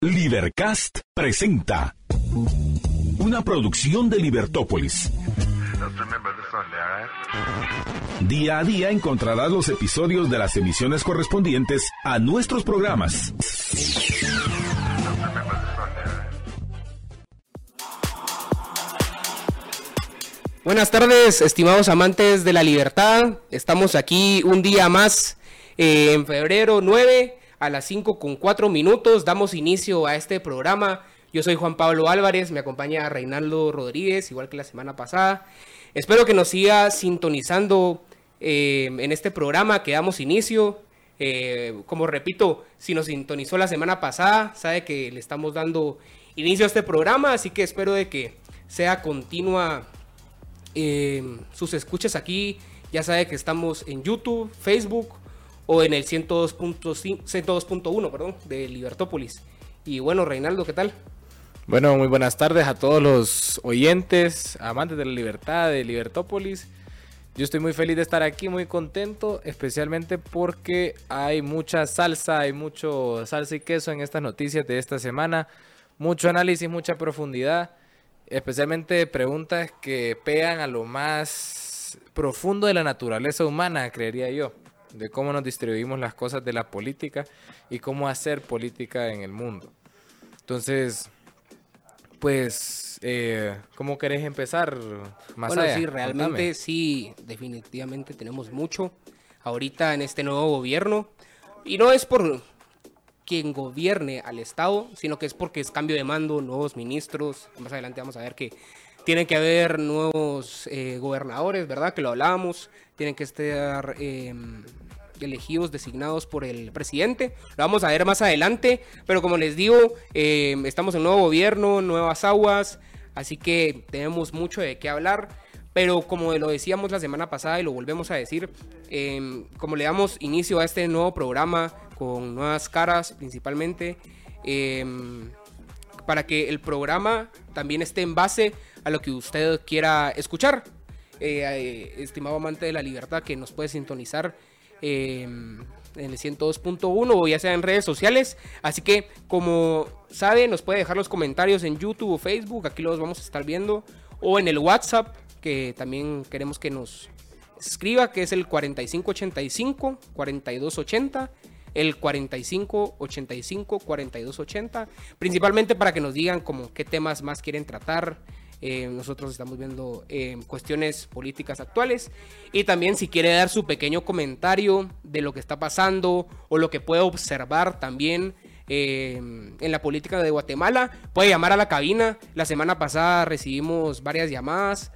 Libercast presenta una producción de Libertópolis. Día a día encontrarás los episodios de las emisiones correspondientes a nuestros programas. Buenas tardes, estimados amantes de la libertad. Estamos aquí un día más eh, en febrero 9 a las 5 con 4 minutos. Damos inicio a este programa. Yo soy Juan Pablo Álvarez, me acompaña Reinaldo Rodríguez, igual que la semana pasada. Espero que nos siga sintonizando eh, en este programa que damos inicio. Eh, como repito, si nos sintonizó la semana pasada, sabe que le estamos dando inicio a este programa, así que espero de que sea continua eh, sus escuchas aquí. Ya sabe que estamos en YouTube, Facebook, o en el 102.1 perdón, de Libertópolis. Y bueno, Reinaldo, ¿qué tal? Bueno, muy buenas tardes a todos los oyentes, amantes de la libertad de Libertópolis. Yo estoy muy feliz de estar aquí, muy contento, especialmente porque hay mucha salsa, hay mucho salsa y queso en estas noticias de esta semana, mucho análisis, mucha profundidad, especialmente preguntas que pegan a lo más profundo de la naturaleza humana, creería yo de cómo nos distribuimos las cosas de la política y cómo hacer política en el mundo. Entonces, pues, eh, ¿cómo querés empezar más bueno, sí, realmente sí, definitivamente tenemos mucho ahorita en este nuevo gobierno. Y no es por quien gobierne al Estado, sino que es porque es cambio de mando, nuevos ministros. Más adelante vamos a ver que tienen que haber nuevos eh, gobernadores, ¿verdad? Que lo hablábamos. Tienen que estar em, elegidos, designados por el presidente. Lo vamos a ver más adelante. Pero como les digo, em, estamos en nuevo gobierno, nuevas aguas. Así que tenemos mucho de qué hablar. Pero como lo decíamos la semana pasada y lo volvemos a decir, em, como le damos inicio a este nuevo programa con nuevas caras principalmente, para que el programa también esté en base a lo que usted quiera escuchar. Eh, eh, estimado amante de la libertad que nos puede sintonizar em, en el 102.1 o ya sea en redes sociales. Así que como sabe nos puede dejar los comentarios en YouTube o Facebook, aquí los vamos a estar viendo. O en el WhatsApp que también queremos que nos escriba, que es el 4585 4280 el 45 85 42 80, principalmente para que nos digan como qué temas más quieren tratar. Eh, nosotros estamos viendo eh, cuestiones políticas actuales y también si quiere dar su pequeño comentario de lo que está pasando o lo que puede observar también eh, en la política de Guatemala, puede llamar a la cabina. La semana pasada recibimos varias llamadas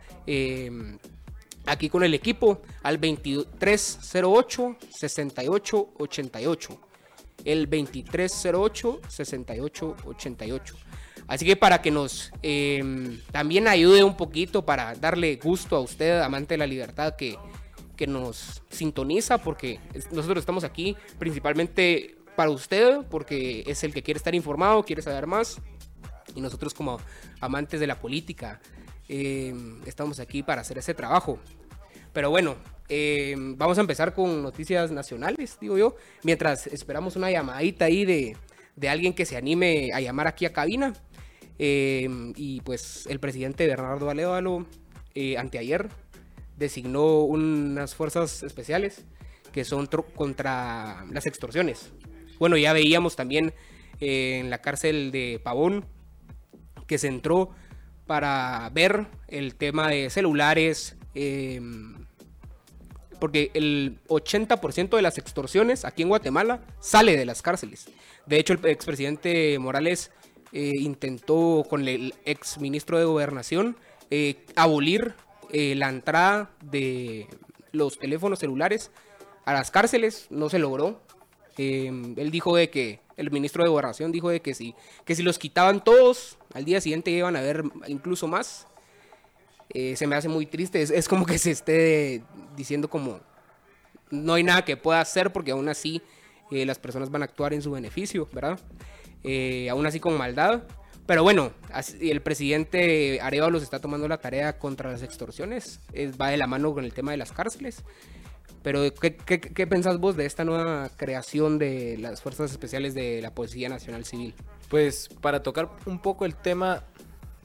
aquí con el equipo al 2308 6888. El 2308 6888. Así que para que nos em, también ayude un poquito para darle gusto a usted, amante de la libertad, que, que nos sintoniza, porque nosotros estamos aquí principalmente para usted, porque es el que quiere estar informado, quiere saber más. Y nosotros como amantes de la política, Em, estamos aquí para hacer ese trabajo. Pero bueno, em, vamos a empezar con noticias nacionales, digo yo, mientras esperamos una llamadita ahí de, de alguien que se anime a llamar aquí a cabina. Em, y pues el presidente Bernardo Alévalo, eh, anteayer, designó unas fuerzas especiales que son contra las extorsiones. Bueno, ya veíamos también eh, en la cárcel de Pavón que se entró para ver el tema de celulares. Em, porque el 80% de las extorsiones aquí en Guatemala sale de las cárceles. De hecho, el expresidente Morales eh, intentó con el ex ministro de Gobernación eh, abolir eh, la entrada de los teléfonos celulares a las cárceles. No se logró. Em, él dijo de que el ministro de Gobernación dijo de que si, que si los quitaban todos, al día siguiente iban a ver incluso más. Se me hace muy triste. Es, como que se esté diciendo como no hay nada que pueda hacer porque aún así las personas van a actuar en su beneficio, ¿verdad? Eh, aún así con maldad. Pero bueno, el presidente Arevalos está tomando la tarea contra las extorsiones. va de la mano con el tema de las cárceles. Pero, ¿qué, qué, pensás vos de esta nueva creación de las Fuerzas Especiales de la Policía Nacional Civil? Pues para tocar un poco el tema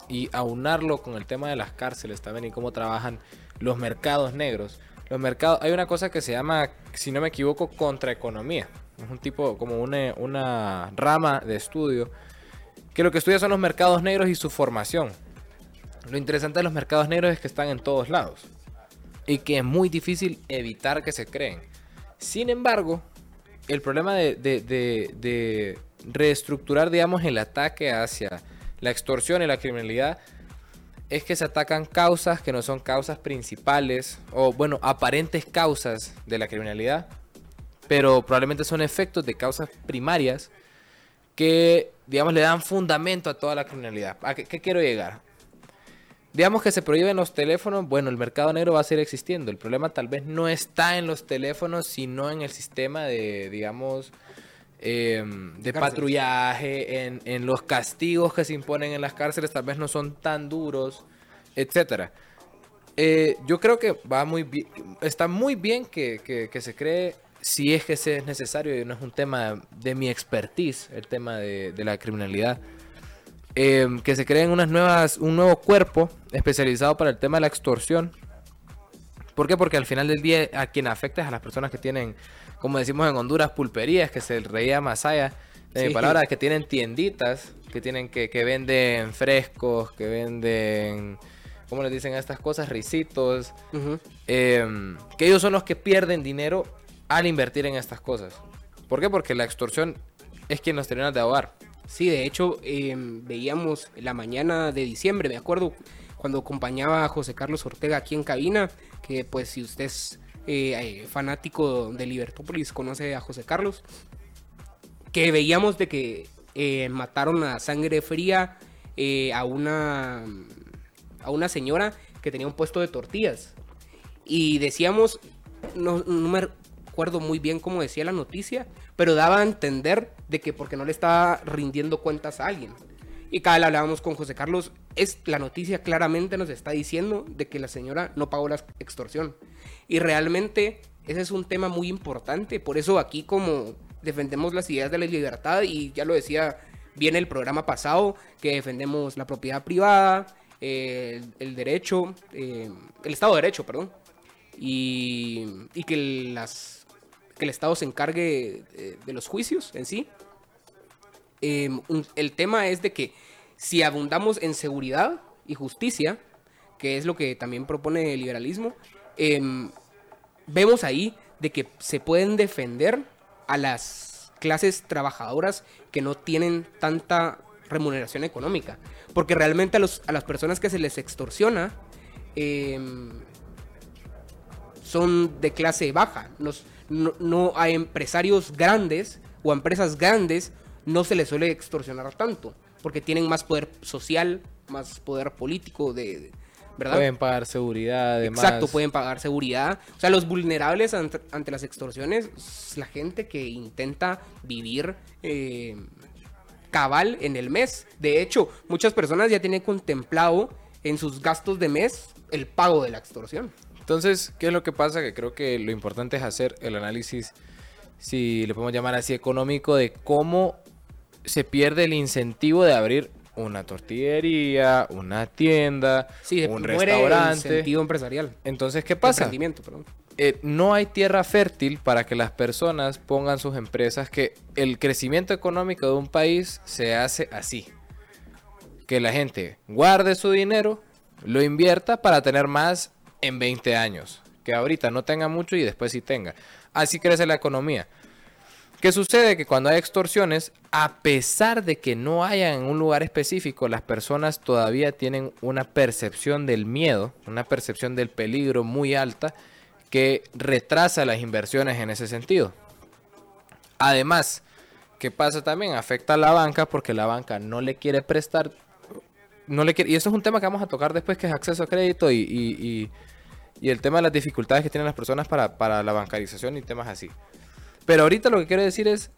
y aunarlo con el tema de las cárceles también y cómo trabajan los mercados negros. Los mercados, hay una cosa que se llama, si no me equivoco, contraeconomía. Es un tipo, como una, una rama de estudio que lo que estudia son los mercados negros y su formación. Lo interesante de los mercados negros es que están en todos lados y que es muy difícil evitar que se creen. Sin embargo, el problema de, de, de, de reestructurar, digamos, el ataque hacia la extorsión y la criminalidad es que se atacan causas que no son causas principales o, bueno, aparentes causas de la criminalidad, pero probablemente son efectos de causas primarias que, digamos, le dan fundamento a toda la criminalidad. ¿A qué, qué quiero llegar? Digamos que se prohíben los teléfonos, bueno, el mercado negro va a seguir existiendo. El problema tal vez no está en los teléfonos, sino en el sistema de, digamos, eh, de patrullaje, en, en los castigos que se imponen en las cárceles, tal vez no son tan duros, etcétera. Eh, yo creo que va muy bien, está muy bien que, que- que se cree, si es que se es necesario, y no es un tema de mi expertise, el tema de, de la criminalidad, eh, que se creen unas nuevas, un nuevo cuerpo especializado para el tema de la extorsión. ¿Por qué? Porque al final del día a quien afecta es a las personas que tienen, como decimos en Honduras, pulperías, que se reía allá de mi palabra, que tienen tienditas, que tienen que, que venden frescos, que venden, ¿cómo les dicen a estas cosas? Risitos. Eh, que ellos son los que pierden dinero al invertir en estas cosas. ¿Por qué? Porque la extorsión es quien los termina de ahogar. Sí, de hecho, eh, veíamos la mañana de diciembre, me acuerdo, cuando acompañaba a José Carlos Ortega aquí en cabina, que pues si usted es eh, eh, fanático de Libertópolis, conoce a José Carlos, que veíamos de que eh, mataron a sangre fría a una a una señora que tenía un puesto de tortillas. Y decíamos, no, no me acuerdo muy bien cómo decía la noticia, pero daba a entender de que porque no le estaba rindiendo cuentas a alguien. Y cada vez hablábamos con José Carlos, es la noticia claramente nos está diciendo de que la señora no pagó la extorsión. Y realmente ese es un tema muy importante, por eso aquí como defendemos las ideas de la libertad y ya lo decía bien el programa pasado, que defendemos la propiedad privada, el, el derecho, eh, el Estado de Derecho, perdón, y, y que, las, que el Estado se encargue de los juicios en sí. Un- el tema es de que si abundamos en seguridad y justicia, que es lo que también propone el liberalismo, em, vemos ahí de que se pueden defender a las clases trabajadoras que no tienen tanta remuneración económica. Porque realmente a, los, a las personas que se les extorsiona em, son de clase baja. Nos- no, no a empresarios grandes o a empresas grandes no se les suele extorsionar tanto. Porque tienen más poder social, más poder político, de, de- ¿verdad? Pueden pagar seguridad, además. Exacto, pueden pagar seguridad. O sea, los vulnerables ante, ante las extorsiones, es la gente que intenta vivir eh, cabal en el mes. De hecho, muchas personas ya tienen contemplado en sus gastos de mes el pago de la extorsión. Entonces, ¿qué es lo que pasa? Que creo que lo importante es hacer el análisis, si le podemos llamar así, económico, de cómo se pierde el incentivo de abrir una tortillería, una tienda, Sí, un muere el restaurante. sentido empresarial. Entonces, ¿qué pasa? Eh, no hay tierra fértil para que las personas pongan sus empresas, que el crecimiento económico de un país se hace así. Que la gente guarde su dinero, lo invierta para tener más en 20 años. Que ahorita no tenga mucho y después sí tenga. Así crece la economía. ¿Qué sucede? Que cuando hay extorsiones, a pesar de que no haya en un lugar específico, las personas todavía tienen una percepción del miedo, una percepción del peligro muy alta que retrasa las inversiones en ese sentido. Además, ¿qué pasa también? Afecta a la banca porque la banca no le quiere prestar, no le quiere, y eso es un tema que vamos a tocar después, que es acceso a crédito y, y- y- y el tema de las dificultades que tienen las personas para, para la bancarización y temas así. Pero ahorita lo que quiero decir es,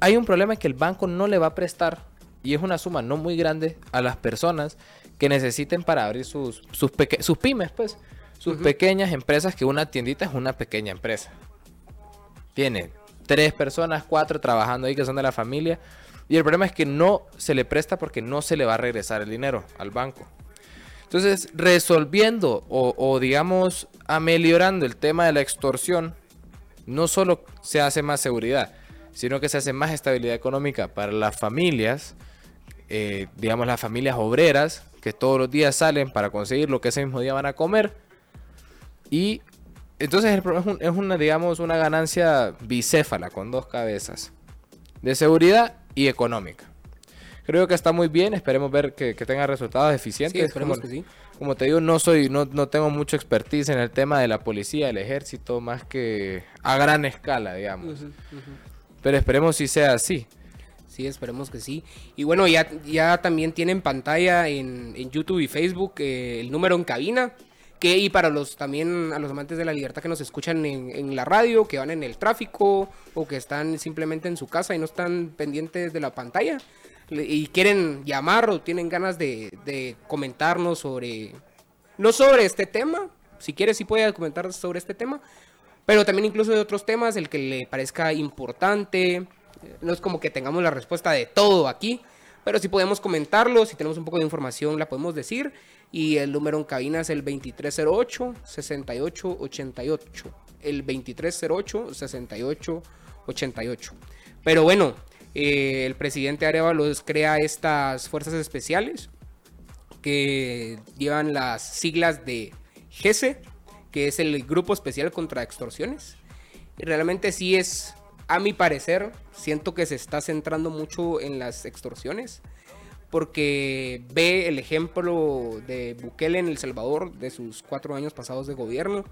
hay un problema que el banco no le va a prestar, y es una suma no muy grande, a las personas que necesiten para abrir sus, sus, peque- sus pymes, pues, sus pequeñas empresas, que una tiendita es una pequeña empresa. Tiene tres personas, cuatro trabajando ahí que son de la familia, Y el problema es que no se le presta porque no se le va a regresar el dinero al banco. Entonces, resolviendo o, digamos ameliorando el tema de la extorsión, no solo se hace más seguridad, sino que se hace más estabilidad económica para las familias, eh, digamos las familias obreras, que todos los días salen para conseguir lo que ese mismo día van a comer. Y entonces es, una, digamos, una ganancia bicéfala con dos cabezas, de seguridad y económica. Creo que está muy bien, esperemos ver que, tenga resultados eficientes. como, como te digo, no soy, no, no tengo mucha expertise en el tema de la policía, el ejército, más que a gran escala, digamos. Pero esperemos si sea así. Sí, esperemos que sí. Y bueno, ya, ya también tienen pantalla en, YouTube y Facebook eh, el número en cabina. Que, y para los también a los amantes de la libertad que nos escuchan en, la radio, que van en el tráfico o que están simplemente en su casa y no están pendientes de la pantalla y quieren llamar o tienen ganas de, de comentarnos sobre, no sobre este tema, si quieres sí puede comentar sobre este tema, pero también incluso de otros temas, el que le parezca importante. No es como que tengamos la respuesta de todo aquí, pero si podemos comentarlo, si tenemos un poco de información la podemos decir. Y el número en cabina es el 2308-6888. El 2308-6888. Pero bueno, eh, el presidente Arevalo crea estas fuerzas especiales que llevan las siglas de GESE, que es el Grupo Especial contra Extorsiones. Y realmente sí es, a mi parecer, siento que se está centrando mucho en las extorsiones, porque ve el ejemplo de Bukele en El Salvador, de sus cuatro años pasados de gobierno,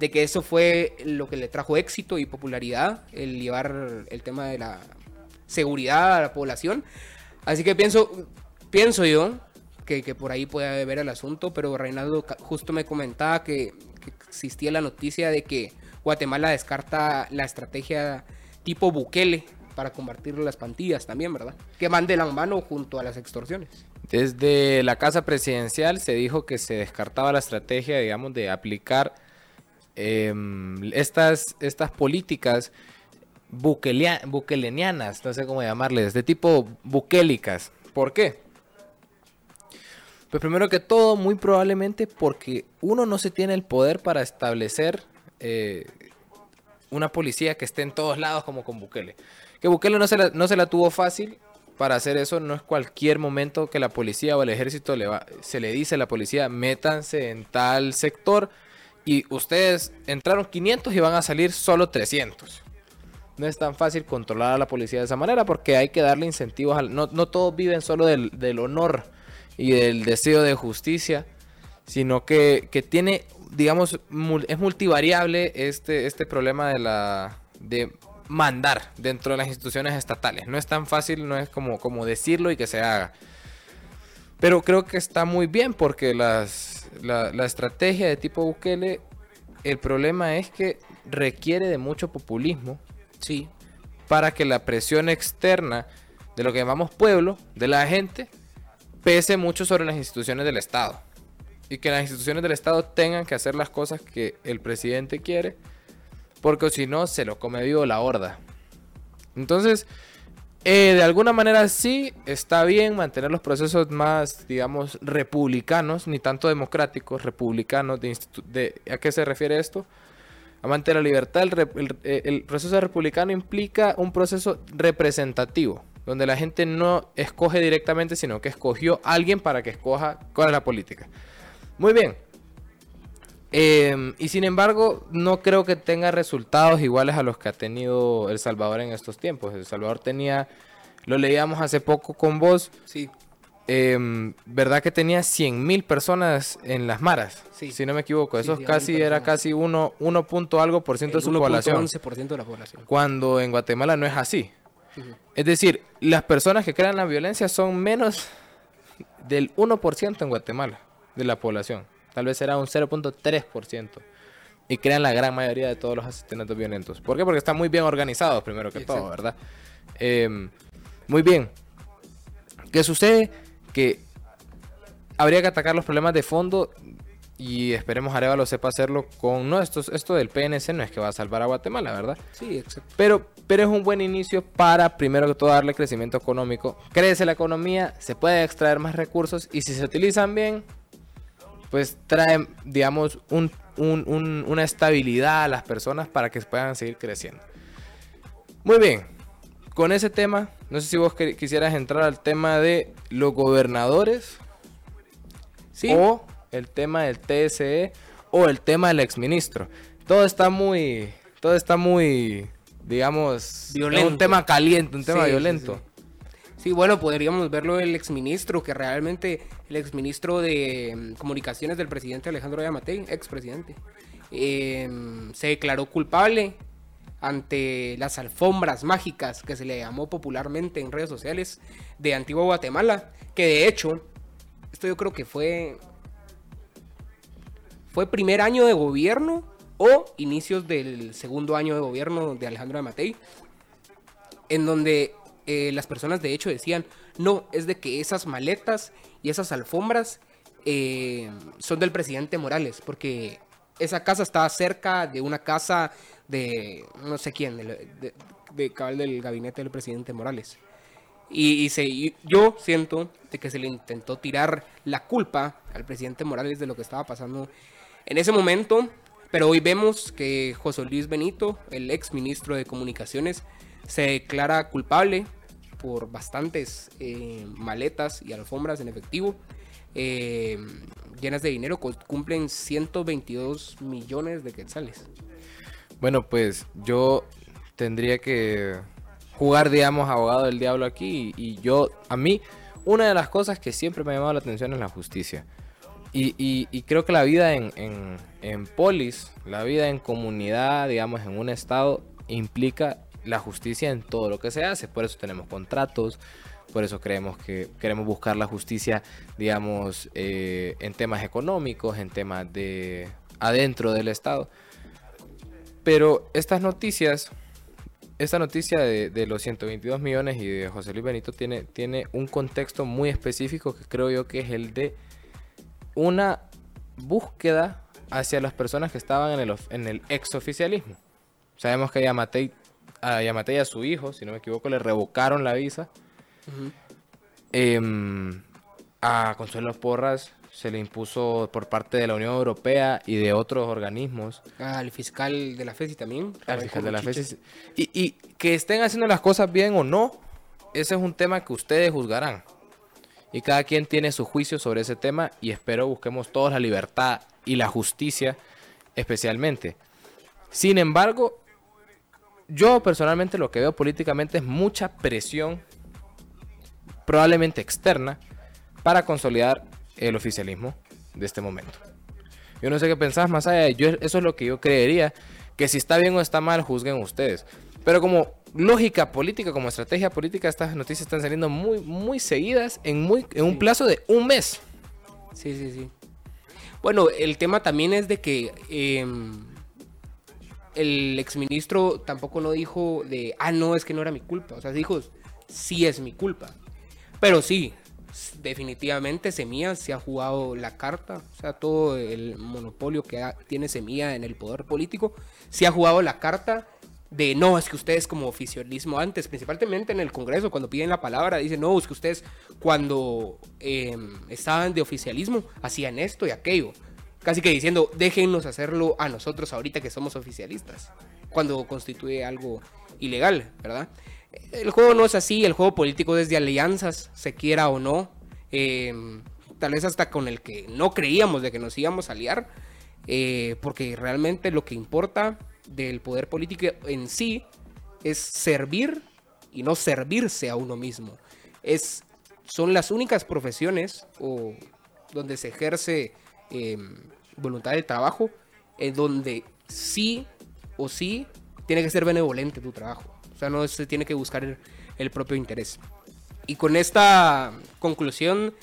de que eso fue lo que le trajo éxito y popularidad, el llevar el tema de la seguridad a la población. Así que pienso, pienso yo que, que por ahí puede haber el asunto, pero Reinaldo justo me comentaba que existía la noticia de que Guatemala descarta la estrategia tipo Bukele para combatir las plantillas también, ¿verdad? Que van de la mano junto a las extorsiones. Desde la Casa Presidencial se dijo que se descartaba la estrategia, digamos, de aplicar em, estas, estas políticas bukelenianas, no sé cómo llamarles, de tipo bukélicas. ¿Por qué? Pues primero que todo, muy probablemente porque uno no se tiene el poder para establecer eh, una policía que esté en todos lados como con Bukele. Que Bukele no se, la, no se la tuvo fácil para hacer eso, no es cualquier momento que la policía o el ejército le va, se le dice a la policía, métanse en tal sector y ustedes entraron 500 y van a salir solo 300. No es tan fácil controlar a la policía de esa manera porque hay que darle incentivos. Al, no, no todos viven solo del, del honor y del deseo de justicia, sino que, tiene, digamos, es multivariable este, este problema de la de mandar dentro de las instituciones estatales. No es tan fácil, no es como, como decirlo y que se haga. Pero creo que está muy bien porque las, la, la estrategia de tipo Bukele, el problema es que requiere de mucho populismo. Sí. Para que la presión externa de lo que llamamos pueblo, de la gente, pese mucho sobre las instituciones del Estado. Y que las instituciones del Estado tengan que hacer las cosas que el presidente quiere, porque si no, se lo come vivo la horda. Entonces, eh, de alguna manera sí está bien mantener los procesos más, digamos, republicanos, ni tanto democráticos, republicanos. De, ¿A qué se refiere esto? Amante de la libertad, el proceso republicano implica un proceso representativo donde la gente no escoge directamente, sino que escogió a alguien para que escoja cuál es la política. Muy bien. Em, y sin embargo, no creo que tenga resultados iguales a los que ha tenido El Salvador en estos tiempos. El Salvador tenía, lo leíamos hace poco con vos, sí. Em, ¿verdad que tenía 100 mil personas en las maras? Sí. Si no me equivoco, eso casi era casi 1 uno, punto algo por ciento de su población. 11% de la población. Cuando en Guatemala no es así. Es decir, las personas que crean la violencia son menos del 1% en Guatemala de la población. Tal vez será un 0.3%. Y crean la gran mayoría de todos los asesinatos violentos. ¿Por qué? Porque están muy bien organizados, primero que todo, ¿verdad? Em, muy bien. ¿Qué sucede? Que habría que atacar los problemas de fondo y esperemos Arevalo sepa hacerlo con... No, esto, esto del PNC no es que va a salvar a Guatemala, ¿verdad? Sí, exacto. Pero, pero es un buen inicio para, primero que todo, darle crecimiento económico. Crece la economía, se puede extraer más recursos y si se utilizan bien, pues traen, digamos, un, un- un- una estabilidad a las personas para que puedan seguir creciendo. Muy bien, con ese tema, no sé si vos quisieras entrar al tema de los gobernadores Sí, o el tema del TSE o el tema del exministro. Todo está muy, todo está muy, digamos, Violento. un tema caliente, un tema sí, violento. sí. Sí, bueno, podríamos verlo el exministro, que realmente el exministro de mm, comunicaciones del presidente Alejandro Yamatei, expresidente, eh, se declaró culpable ante las alfombras mágicas que se le llamó popularmente en redes sociales de Antigua Guatemala, que de hecho, esto yo creo que fue fue primer año de gobierno o inicios del segundo año de gobierno de Alejandro Yamatei, en donde eh, las personas de hecho decían, no, es de que esas maletas y esas alfombras eh, son del presidente Morales, porque esa casa estaba cerca de una casa de no sé quién, de, del gabinete del presidente Morales. Y, y se, yo siento de que se le intentó tirar la culpa al presidente Morales de lo que estaba pasando en ese momento, pero hoy vemos que José Luis Benito, el ex ministro de Comunicaciones, se declara culpable por bastantes eh, maletas y alfombras en efectivo eh, llenas de dinero, cu- cumplen 122 millones de quetzales. Bueno, pues yo tendría que jugar, digamos, abogado del diablo aquí. Y, y yo, a mí, una de las cosas que siempre me ha llamado la atención es la justicia. Y, y- y creo que la vida en, en, en polis, la vida en comunidad, digamos, en un estado, implica la justicia en todo lo que se hace. Por eso tenemos contratos, por eso creemos que queremos buscar la justicia, digamos, eh, en temas económicos, en temas de adentro del estado. Pero estas noticias, esta noticia de, los 122 millones y de José Luis Benito tiene, tiene un contexto muy específico que creo yo que es el de una búsqueda hacia las personas que estaban en el, en el exoficialismo. Sabemos que a Yamatei, a Yamatei y a su hijo, si no me equivoco, le revocaron la visa. Em, a Consuelo Porras se le impuso por parte de la Unión Europea y de otros organismos Al fiscal de la FESI también. al fiscal de la. FESI. Y, y que estén haciendo las cosas bien o no, ese es un tema que ustedes juzgarán. Y cada quien tiene su juicio sobre ese tema y espero busquemos todos la libertad y la justicia especialmente. Sin embargo, yo personalmente lo que veo políticamente es mucha presión, probablemente externa, para consolidar el oficialismo de este momento. Yo no sé qué pensás más allá. de- Yo, eso es lo que yo creería. Que si está bien o está mal, juzguen ustedes. Pero como lógica política, como estrategia política, estas noticias están saliendo muy, muy seguidas en, muy, en un Sí. plazo de un mes. Sí, sí, sí. Bueno, el tema también es de que em, el exministro tampoco no dijo de, ah, no, es que no era mi culpa. O sea, dijo, sí es mi culpa. Pero sí, definitivamente Semilla se ha jugado la carta. O sea, todo el monopolio que tiene Semilla en el poder político, se ha jugado la carta de no, es que ustedes como oficialismo antes, principalmente en el Congreso, cuando piden la palabra, dicen, no, es que ustedes cuando eh, estaban de oficialismo hacían esto y aquello. Casi que diciendo, déjennos hacerlo a nosotros ahorita que somos oficialistas, cuando constituye algo ilegal, ¿verdad? El juego no es así, el juego político es de alianzas, se quiera o no. eh, tal vez hasta con el que no creíamos de que nos íbamos a aliar, eh, porque realmente lo que importa del poder político en sí es servir y no servirse a uno mismo. Es, son las únicas profesiones o donde se ejerce eh, voluntad de trabajo, en donde sí o sí tiene que ser benevolente tu trabajo. O sea, no se tiene que buscar el, propio interés. Y con esta conclusión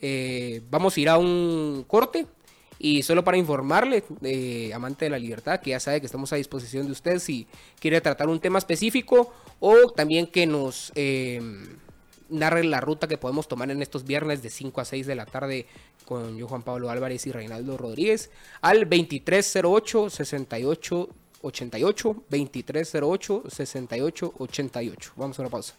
eh, vamos a ir a un corte. Y solo para informarle, eh, amante de la libertad, que ya sabe que estamos a disposición de usted si quiere tratar un tema específico o también que nos, eh, narre la ruta que podemos tomar en estos viernes de 5 a 6 de la tarde con yo, Juan Pablo Álvarez y Reinaldo Rodríguez al 2308 68 88 2308 68 88. Vamos a una pausa.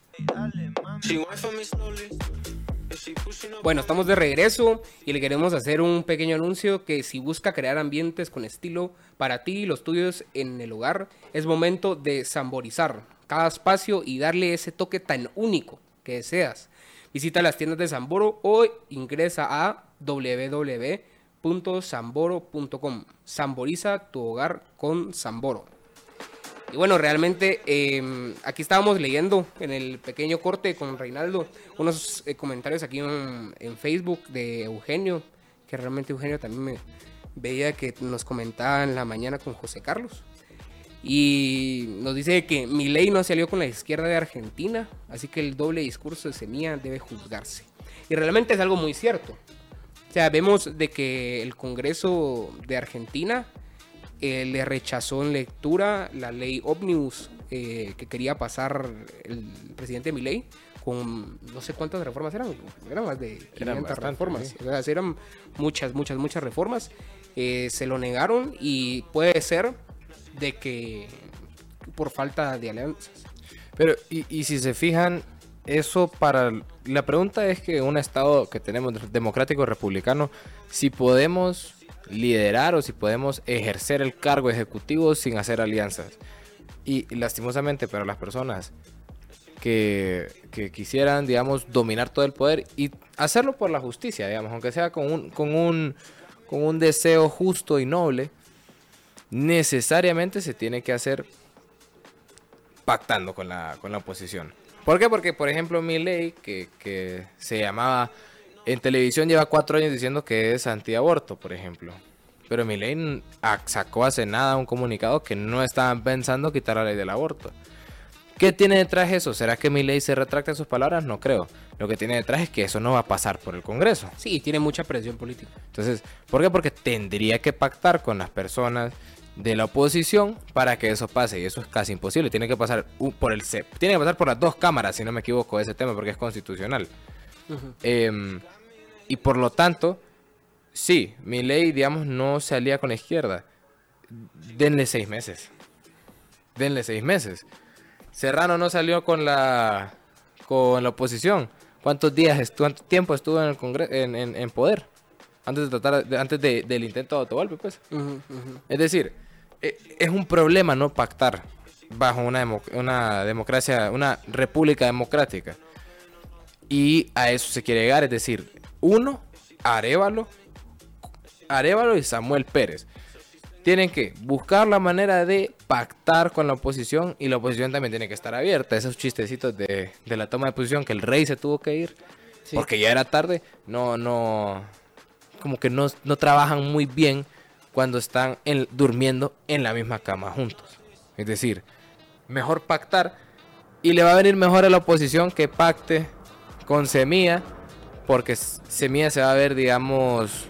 Bueno, estamos de regreso y le queremos hacer un pequeño anuncio que si busca crear ambientes con estilo para ti y los tuyos en el hogar, es momento de samborizar cada espacio y darle ese toque tan único que deseas. Visita las tiendas de Samboro o ingresa a www.samboro.com. Samboriza tu hogar con Samboro. Y bueno, realmente em, aquí estábamos leyendo en el pequeño corte con Reinaldo unos eh, comentarios aquí en, en, Facebook de Eugenio, que realmente Eugenio también me veía que nos comentaba en la mañana con José Carlos. Y nos dice que mi ley no salió con la izquierda de Argentina, así que el doble discurso de Semilla debe juzgarse. Y realmente es algo muy cierto. O sea, vemos de que el Congreso de Argentina eh, le rechazó en lectura la ley Omnibus eh, que quería pasar el presidente Milei con no sé cuántas reformas eran, eran más de 500 reformas, o sea, eran muchas, muchas, muchas reformas, eh, se lo negaron y puede ser de que por falta de alianzas. Pero, y, y si se fijan, eso para... La pregunta es que un Estado que tenemos democrático republicano, si podemos liderar o si podemos ejercer el cargo ejecutivo sin hacer alianzas. Y, lastimosamente para las personas que, que, quisieran, digamos, dominar todo el poder y hacerlo por la justicia, digamos, aunque sea con un, con un, con un deseo justo y noble, necesariamente se tiene que hacer pactando con la, con la oposición. ¿Por qué? Porque, por ejemplo, mi ley, que, que se llamaba en televisión lleva cuatro años diciendo que es antiaborto, por ejemplo. Pero Milei sacó hace nada un comunicado que no estaban pensando quitar la ley del aborto. ¿Qué tiene detrás eso? ¿Será que ley se retracta en sus palabras? No creo. Lo que tiene detrás es que eso no va a pasar por el Congreso. Sí, tiene mucha presión política. Entonces, ¿por qué? Porque tendría que pactar con las personas de la oposición para que eso pase y eso es casi imposible. Tiene que pasar por el tiene que pasar por las dos cámaras, si no me equivoco, ese tema porque es constitucional. Em, y por lo tanto, sí, mi ley, digamos, no se alía con la izquierda. Denle seis meses. Denle seis meses. Serrano no salió con la con la oposición. ¿Cuántos días, cuánto tiempo estuvo en el Congreso, en, poder? Antes de tratar, antes del intento de autogolpe, pues. Es decir, es un problema no pactar bajo una, una democracia, una república democrática. Y a eso se quiere llegar, es decir, uno, Arevalo, Arevalo y Samuel Pérez. Tienen que buscar la manera de pactar con la oposición y la oposición también tiene que estar abierta. Esos chistecitos de, la toma de posición que el rey se tuvo que ir porque ya era tarde, no, no, como que no, trabajan muy bien cuando están durmiendo en la misma cama juntos. Es decir, mejor pactar y le va a venir mejor a la oposición que pacte con Semilla, porque Semilla se va a ver, digamos,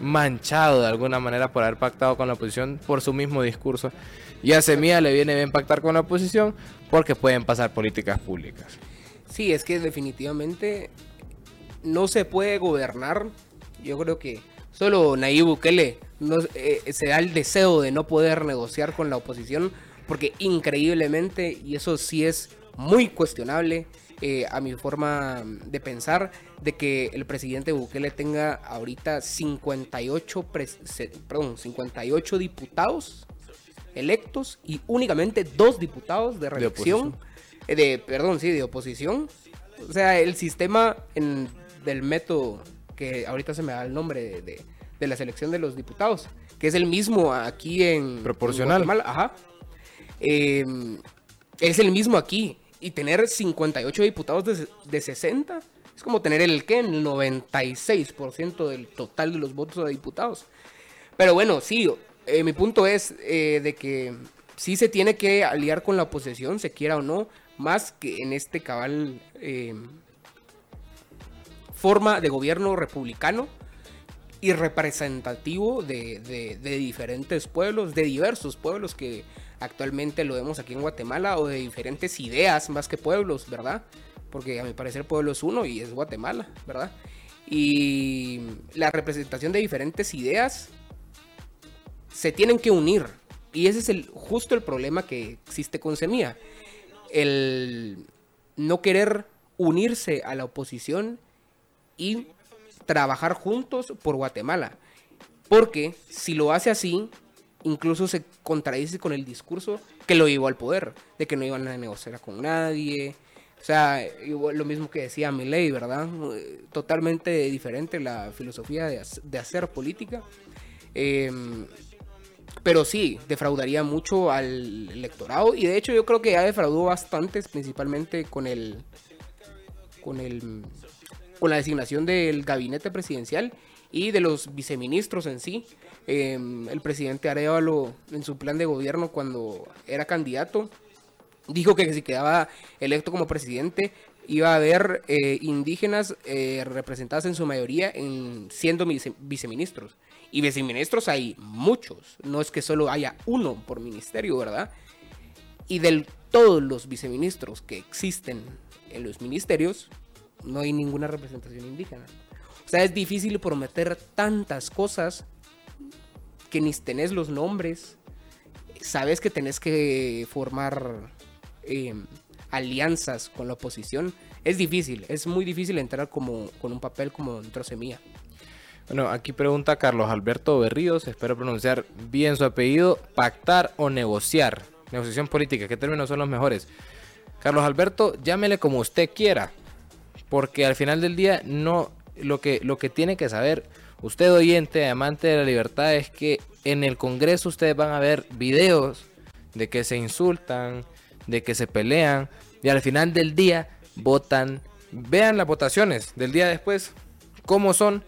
manchado de alguna manera por haber pactado con la oposición por su mismo discurso. Y a Semilla le viene bien pactar con la oposición porque pueden pasar políticas públicas. Sí, es que definitivamente no se puede gobernar. Yo creo que solo Nayib Bukele no, eh, se da el deseo de no poder negociar con la oposición porque increíblemente, y eso sí es muy cuestionable, eh, a mi forma de pensar, de que el presidente Bukele tenga ahorita 58, perdón, 58 diputados electos y únicamente dos diputados de reelección. Eh, de, perdón, sí, de oposición. O sea, el sistema del método, que ahorita se me da el nombre de, la selección de los diputados, que es el mismo aquí en... Proporcional. ajá. Eh, es el mismo aquí y tener 58 diputados de, de 60 es como tener el que el 96% del total de los votos de diputados. Pero bueno, sí, eh, mi punto es eh, de que sí se tiene que aliar con la oposición, se quiera o no, más que en este cabal eh, forma de gobierno republicano y representativo de, de, diferentes pueblos, de diversos pueblos que actualmente lo vemos aquí en Guatemala, o de diferentes ideas más que pueblos, ¿verdad? porque a mi parecer pueblo es uno y es Guatemala, ¿verdad? Y la representación de diferentes ideas se tienen que unir. Y ese es el, justo el problema que existe con Semilla. El no querer unirse a la oposición y trabajar juntos por Guatemala. Porque si lo hace así, incluso se contradice con el discurso que lo llevó al poder, de que no iban a negociar con nadie. O sea, lo mismo que decía Milei, ¿verdad? Totalmente diferente la filosofía de, hacer política. Em, pero sí, defraudaría mucho al electorado. Y de hecho yo creo que ya defraudó bastante, principalmente con el. con el. Con la designación del gabinete presidencial y de los viceministros en sí. Em, el presidente Arevalo, en su plan de gobierno, cuando era candidato, dijo que si quedaba electo como presidente, iba a haber eh, indígenas eh, representadas en su mayoría en siendo viceministros. Y viceministros hay muchos, no es que solo haya uno por ministerio, ¿verdad? Y de todos los viceministros que existen en los ministerios, no hay ninguna representación indígena. O sea, es difícil prometer tantas cosas que ni tenés los nombres. Sabes que tenés que formar em, alianzas con la oposición. Es difícil, es muy difícil entrar como, con un papel como dentro semilla. Bueno, aquí pregunta Carlos Alberto Berríos, espero pronunciar bien su apellido, pactar o negociar. Negociación política, ¿qué términos son los mejores? Carlos Alberto, llámele como usted quiera, porque al final del día no lo que lo que tiene que saber usted oyente, amante de la libertad es que en el Congreso ustedes van a ver videos de que se insultan, de que se pelean y al final del día votan. Vean las votaciones del día después, cómo son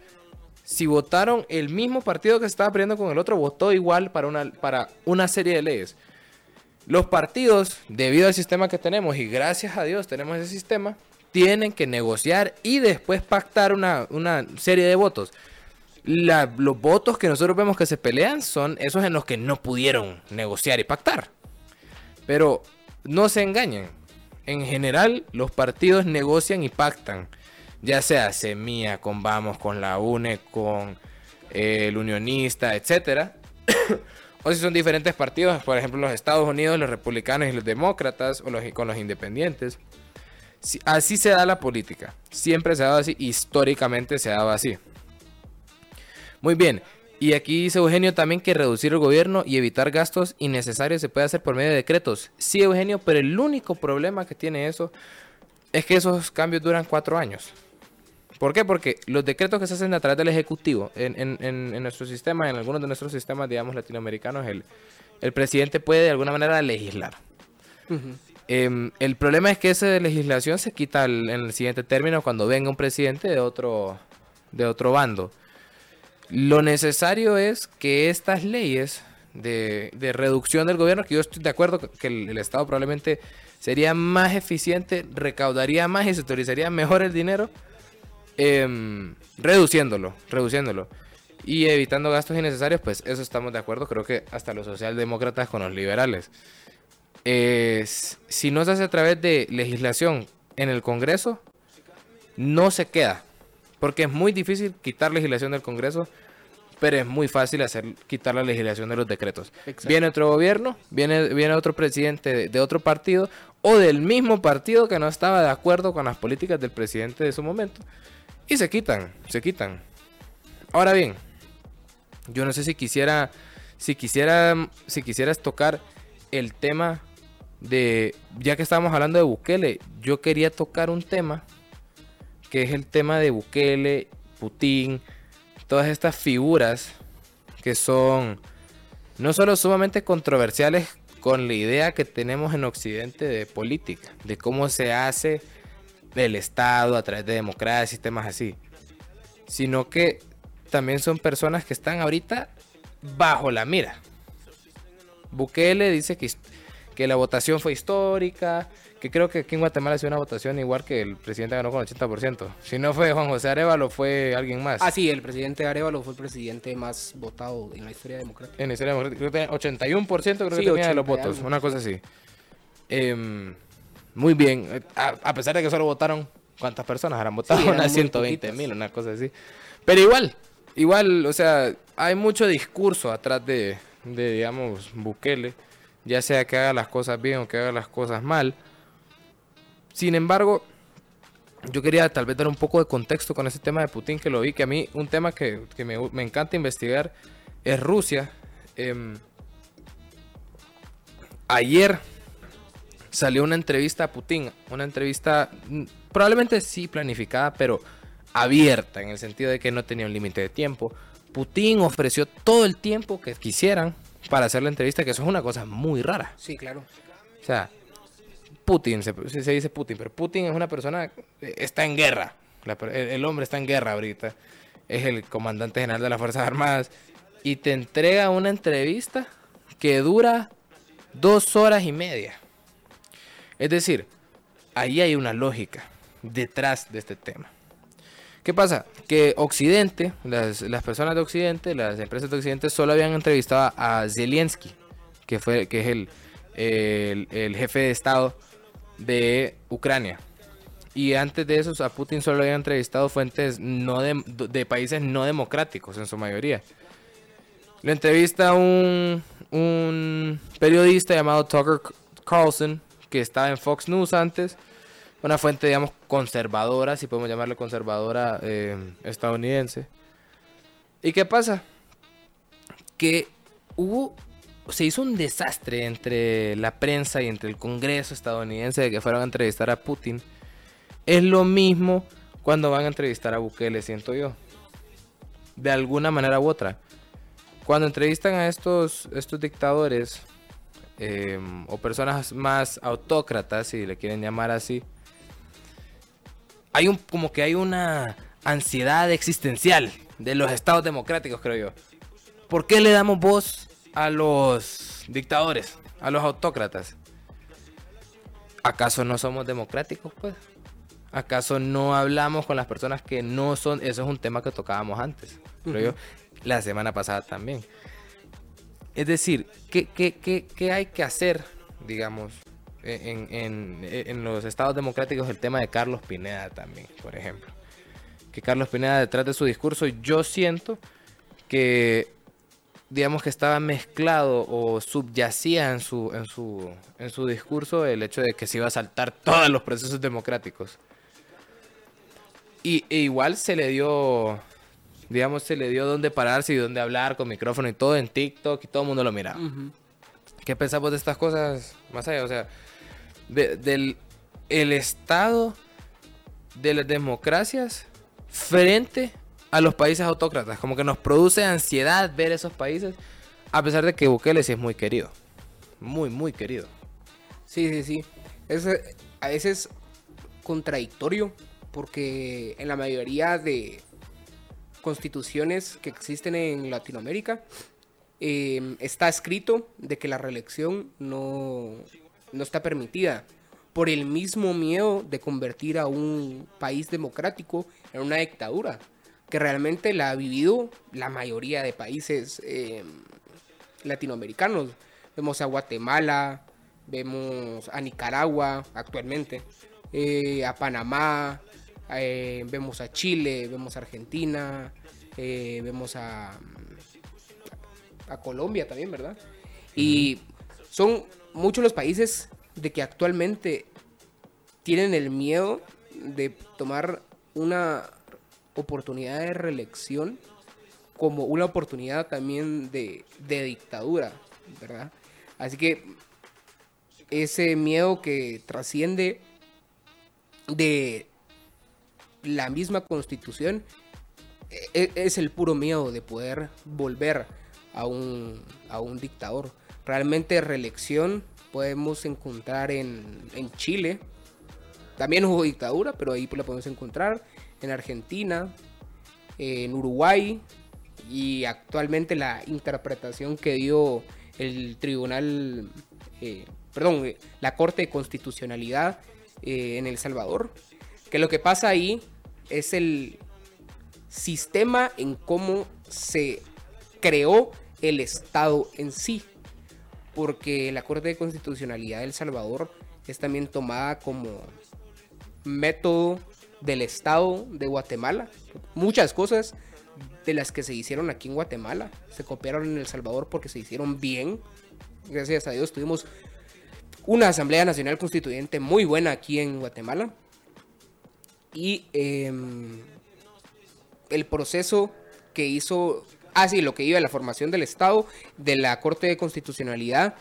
si votaron el mismo partido que se estaba peleando con el otro, votó igual para una, para una serie de leyes. Los partidos, debido al sistema que tenemos, y gracias a Dios tenemos ese sistema, tienen que negociar y después pactar una, serie de votos. los votos que nosotros vemos que se pelean son esos en los que no pudieron negociar y pactar. Pero no se engañen. En general, los partidos negocian y pactan ya sea Semilla, con Vamos, con la UNE, con eh, el Unionista, etcétera. o si son diferentes partidos, por ejemplo los Estados Unidos, los republicanos y los demócratas, o los, con los independientes. Así se da la política. Siempre se ha dado así, históricamente se ha dado así. Muy bien. Y aquí dice Eugenio también que reducir el gobierno y evitar gastos innecesarios se puede hacer por medio de decretos. Sí, Eugenio, pero el único problema que tiene eso es que esos cambios duran cuatro años. ¿Por qué? Porque los decretos que se hacen a través del Ejecutivo, en, nuestro sistema, en algunos de nuestros sistemas, digamos, latinoamericanos, el presidente puede de alguna manera legislar. Em, el problema es que esa legislación se quita en el siguiente término cuando venga un presidente de otro, de otro bando. Lo necesario es que estas leyes de, reducción del gobierno, que yo estoy de acuerdo que el, Estado probablemente sería más eficiente, recaudaría más y se utilizaría mejor el dinero, Em, reduciéndolo, reduciéndolo. Y evitando gastos innecesarios, pues eso estamos de acuerdo. Creo que hasta los socialdemócratas con los liberales. Si no se hace a través de legislación en el Congreso, no se queda. Porque es muy difícil quitar legislación del Congreso, pero es muy fácil hacer quitar la legislación de los decretos. Viene otro gobierno, viene, viene otro presidente de, otro partido o del mismo partido que no estaba de acuerdo con las políticas del presidente de su momento y se quitan, se quitan. Ahora bien, yo no sé si quisiera, si quisiera, si quisieras tocar el tema de, ya que estábamos hablando de Bukele, yo quería tocar un tema que es el tema de Bukele, Putin, todas estas figuras que son no solo sumamente controversiales con la idea que tenemos en Occidente de política, de cómo se hace del Estado, a través de democracia, sistemas así. Sino que también son personas que están ahorita bajo la mira. Bukele dice que, que la votación fue histórica, que creo que aquí en Guatemala ha una votación igual que el presidente ganó con 80%. Si no fue Juan José Arevalo, fue alguien más. Ah, sí, el presidente Arevalo fue el presidente más votado en la historia democrática. En la historia democrática, creo que 81% creo que tenía de los votos, una cosa así. Eh, muy bien. A, a pesar de que solo votaron, ¿cuántas personas habrán votado? Sí, Unas muy 120 poquitas. mil, una cosa así. Pero igual, igual, o sea, hay mucho discurso atrás de, de, digamos, Bukele, ya sea que haga las cosas bien o que haga las cosas mal. Sin embargo, yo quería tal vez dar un poco de contexto con ese tema de Putin, que lo vi, que a mí un tema que, que me, me encanta investigar es Rusia. Em, ayer salió una entrevista a Putin, una entrevista probablemente sí planificada, pero abierta, en el sentido de que no tenía un límite de tiempo. Putin ofreció todo el tiempo que quisieran para hacer la entrevista, que eso es una cosa muy rara. Sí, claro. O sea, Putin, se, dice Putin, pero Putin es una persona, eh, está en guerra. La el, el hombre está en guerra ahorita. Es el comandante general de las Fuerzas Armadas. Y te entrega una entrevista que dura dos horas y media. Es decir, ahí hay una lógica detrás de este tema. ¿Qué pasa? Que Occidente, las, personas de Occidente, las empresas de Occidente solo habían entrevistado a Zelensky, que, fue, que es el, el, jefe de Estado de Ucrania. Y antes de eso, a Putin solo habían entrevistado fuentes no de, países no democráticos en su mayoría. Lo entrevista un, un periodista llamado Tucker Carlson, que estaba en Fox News antes, una fuente, digamos, conservadora, si podemos llamarle conservadora eh, estadounidense. ¿Y qué pasa? Que hubo, se hizo un desastre entre la prensa y entre el Congreso estadounidense de que fueron a entrevistar a Putin. Es lo mismo cuando van a entrevistar a Bukele, siento yo. De alguna manera u otra. Cuando entrevistan a estos, estos dictadores eh, o personas más autócratas, si le quieren llamar así, hay un como que hay una ansiedad existencial de los estados democráticos, creo yo. ¿Por qué le damos voz a los dictadores, a los autócratas? ¿Acaso no somos democráticos, pues? ¿Acaso no hablamos con las personas que no son? Eso es un tema que tocábamos antes, creo yo, la semana pasada también. Es decir, ¿qué, qué, qué, qué hay que hacer, digamos, en, en- en los estados democráticos? El tema de Carlos Pineda también, por ejemplo. Que Carlos Pineda, detrás de su discurso, yo siento que, digamos, que estaba mezclado o subyacía en su, en su, en su discurso el hecho de que se iba a saltar todos los procesos democráticos. Y e igual se le dio, digamos, se le dio dónde pararse y dónde hablar con micrófono y todo en TikTok y todo el mundo lo miraba. Ujú. ¿Qué pensamos de estas cosas más allá? O sea, de- del el estado de las democracias frente a los países autócratas. Como que nos produce ansiedad ver esos países, a pesar de que Bukele sí es muy querido. Muy, muy querido. Sí, sí, sí. Es, a veces contradictorio porque en la mayoría de constituciones que existen en Latinoamérica eh, está escrito de que la reelección no, no está permitida por el mismo miedo de convertir a un país democrático en una dictadura que realmente la ha vivido la mayoría de países eh, latinoamericanos. Vemos a Guatemala, vemos a Nicaragua actualmente, eh, a Panamá, eh, vemos a Chile, vemos a Argentina, eh, vemos a, a Colombia también, ¿verdad? Y son muchos los países de que actualmente tienen el miedo de tomar una oportunidad de reelección como una oportunidad también de, de dictadura, ¿verdad? Así que ese miedo que trasciende de la misma constitución e- es el puro miedo de poder volver a un, a un dictador. Realmente reelección podemos encontrar en, en Chile. También hubo dictadura, pero ahí la podemos encontrar. En Argentina, en Uruguay y actualmente la interpretación que dio el tribunal, eh, perdón, eh, la Corte de Constitucionalidad eh, en El Salvador. Que lo que pasa ahí es el sistema en cómo se creó el Estado en sí. Porque la Corte de Constitucionalidad de El Salvador es también tomada como método del Estado de Guatemala. Muchas cosas de las que se hicieron aquí en Guatemala se copiaron en El Salvador porque se hicieron bien. Gracias a Dios tuvimos una Asamblea Nacional Constituyente muy buena aquí en Guatemala. Y em, el proceso que hizo, así lo que iba a la formación del Estado, de la Corte de Constitucionalidad,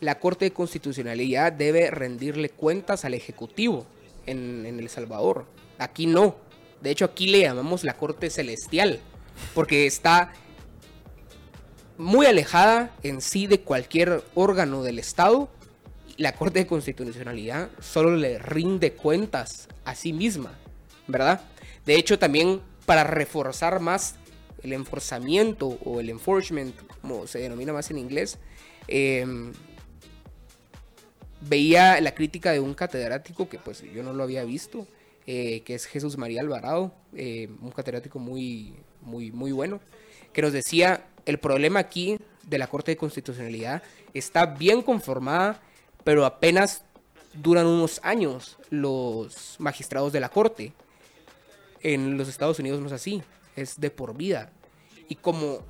la Corte de Constitucionalidad debe rendirle cuentas al Ejecutivo en, en El Salvador. Aquí no. De hecho, aquí le llamamos la Corte Celestial, porque está muy alejada en sí de cualquier órgano del Estado. La Corte de Constitucionalidad solo le rinde cuentas a sí misma, ¿verdad? De hecho, también para reforzar más el enforzamiento o el enforcement, como se denomina más en inglés, em, veía la crítica de un catedrático que pues yo no lo había visto, eh, que es Jesús María Alvarado, eh, un catedrático muy, muy, muy bueno, que nos decía, el problema aquí de la Corte de Constitucionalidad está bien conformada, pero apenas duran unos años los magistrados de la Corte. En los Estados Unidos no es así, es de por vida. Y como,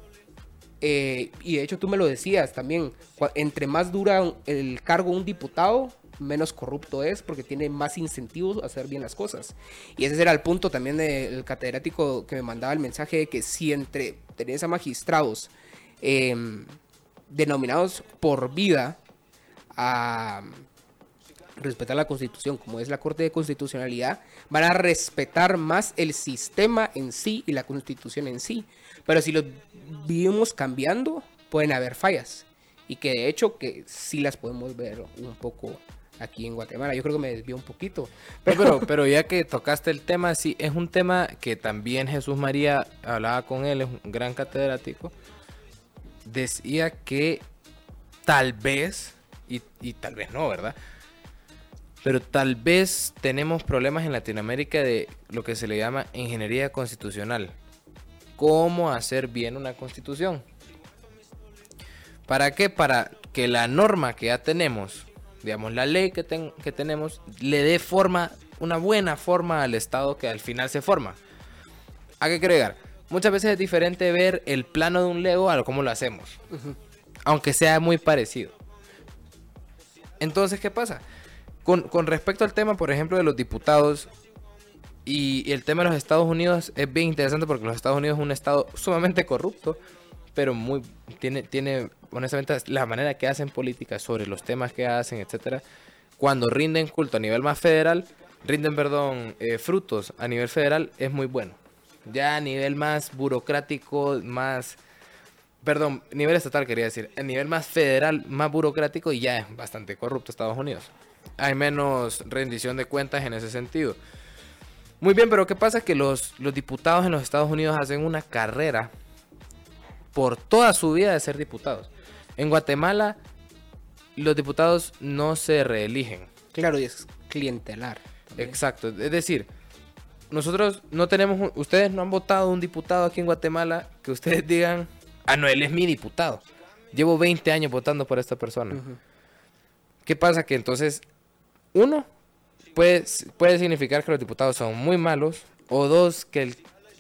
eh, y de hecho tú me lo decías también, entre más dura el cargo un diputado, menos corrupto es porque tiene más incentivos a hacer bien las cosas. Y ese era el punto también del catedrático que me mandaba el mensaje de que si entre tenés a magistrados em, denominados por vida a respetar la constitución, como es la Corte de Constitucionalidad, van a respetar más el sistema en sí y la constitución en sí. Pero si lo vivimos cambiando, pueden haber fallas. Y que de hecho que sí las podemos ver un poco aquí en Guatemala. Yo creo que me desvió un poquito. Pero, pero, ya que tocaste el tema, sí, es un tema que también Jesús María hablaba con él, es un gran catedrático. Decía que tal vez, y, y tal vez no, ¿verdad? Pero tal vez tenemos problemas en Latinoamérica de lo que se le llama ingeniería constitucional. ¿Cómo hacer bien una constitución? ¿Para qué? Para que la norma que ya tenemos digamos, la ley que, que tenemos le dé forma, una buena forma al Estado que al final se forma. ¿A qué llegar? Muchas veces es diferente ver el plano de un Lego a cómo lo hacemos. Aunque sea muy parecido. Entonces, ¿qué pasa? Con, respecto al tema, por ejemplo, de los diputados y, y, el tema de los Estados Unidos es bien interesante porque los Estados Unidos es un estado sumamente corrupto, pero muy tiene, tiene honestamente, la manera que hacen política sobre los temas que hacen, etcétera, cuando rinden culto a nivel más federal, rinden, perdón, eh, frutos a nivel federal, es muy bueno. Ya a nivel más burocrático, más. Perdón, nivel estatal quería decir. A nivel más federal, más burocrático, y ya es bastante corrupto Estados Unidos. Hay menos rendición de cuentas en ese sentido. Muy bien, pero ¿qué pasa? Que los, los diputados en los Estados Unidos hacen una carrera por toda su vida de ser diputados. En Guatemala, los diputados no se reeligen. Claro, y es clientelar. Exacto. Es decir, nosotros no tenemos. Ustedes no han votado un diputado aquí en Guatemala que ustedes digan, ah, no, él es mi diputado. Llevo 20 años votando por esta persona. ¿Qué pasa? Que entonces, uno, puede, puede significar que los diputados son muy malos. O dos, que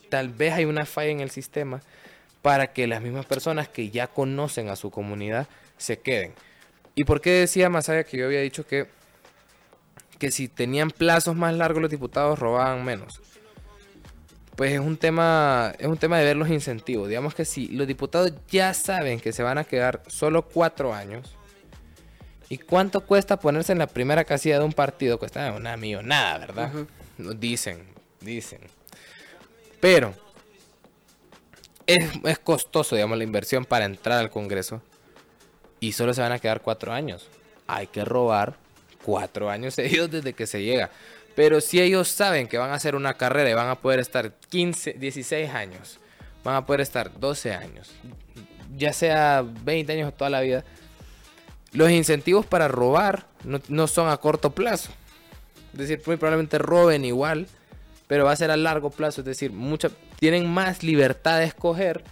tal vez hay una falla en el sistema para que las mismas personas que ya conocen a su comunidad se queden. ¿Y por qué decía Masaya que yo había dicho que, que si tenían plazos más largos los diputados robaban menos? Pues es un tema, es un tema de ver los incentivos. Digamos que si los diputados ya saben que se van a quedar solo cuatro años, ¿y cuánto cuesta ponerse en la primera casilla de un partido? Cuesta una millonada, ¿verdad? Dicen, dicen. Pero es, costoso, digamos, la inversión para entrar al Congreso. Y solo se van a quedar cuatro años. Hay que robar cuatro años seguidos desde que se llega. Pero si ellos saben que van a hacer una carrera y van a poder estar 15, 16 años, van a poder estar 12 años, ya sea 20 años o toda la vida, los incentivos para robar no, son a corto plazo. Es decir, muy probablemente roben igual, pero va a ser a largo plazo. Es decir, mucha, tienen más libertad de escoger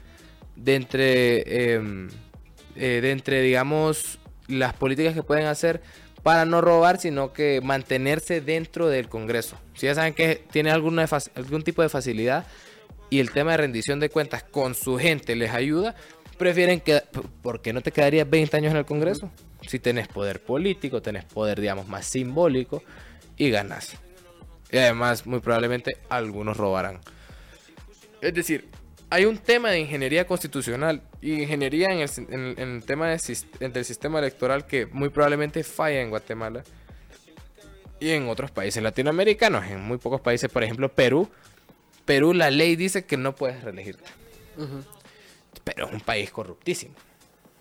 de entre, em, eh, de entre, digamos, las políticas que pueden hacer para no robar, sino que mantenerse dentro del Congreso. Si ya saben que tiene alguna algún tipo de facilidad y el tema de rendición de cuentas con su gente les ayuda, prefieren que, ¿por qué no te quedarías 20 años en el Congreso? Si tenés poder político, tenés poder, digamos, más simbólico y ganas. Y además, muy probablemente algunos robarán. Es decir, hay un tema de ingeniería constitucional y ingeniería en el, tema del sistema electoral que muy probablemente falla en Guatemala y en otros países latinoamericanos. En muy pocos países, por ejemplo, Perú. Perú, la ley dice que no puedes reelegirte. Pero es un país corruptísimo.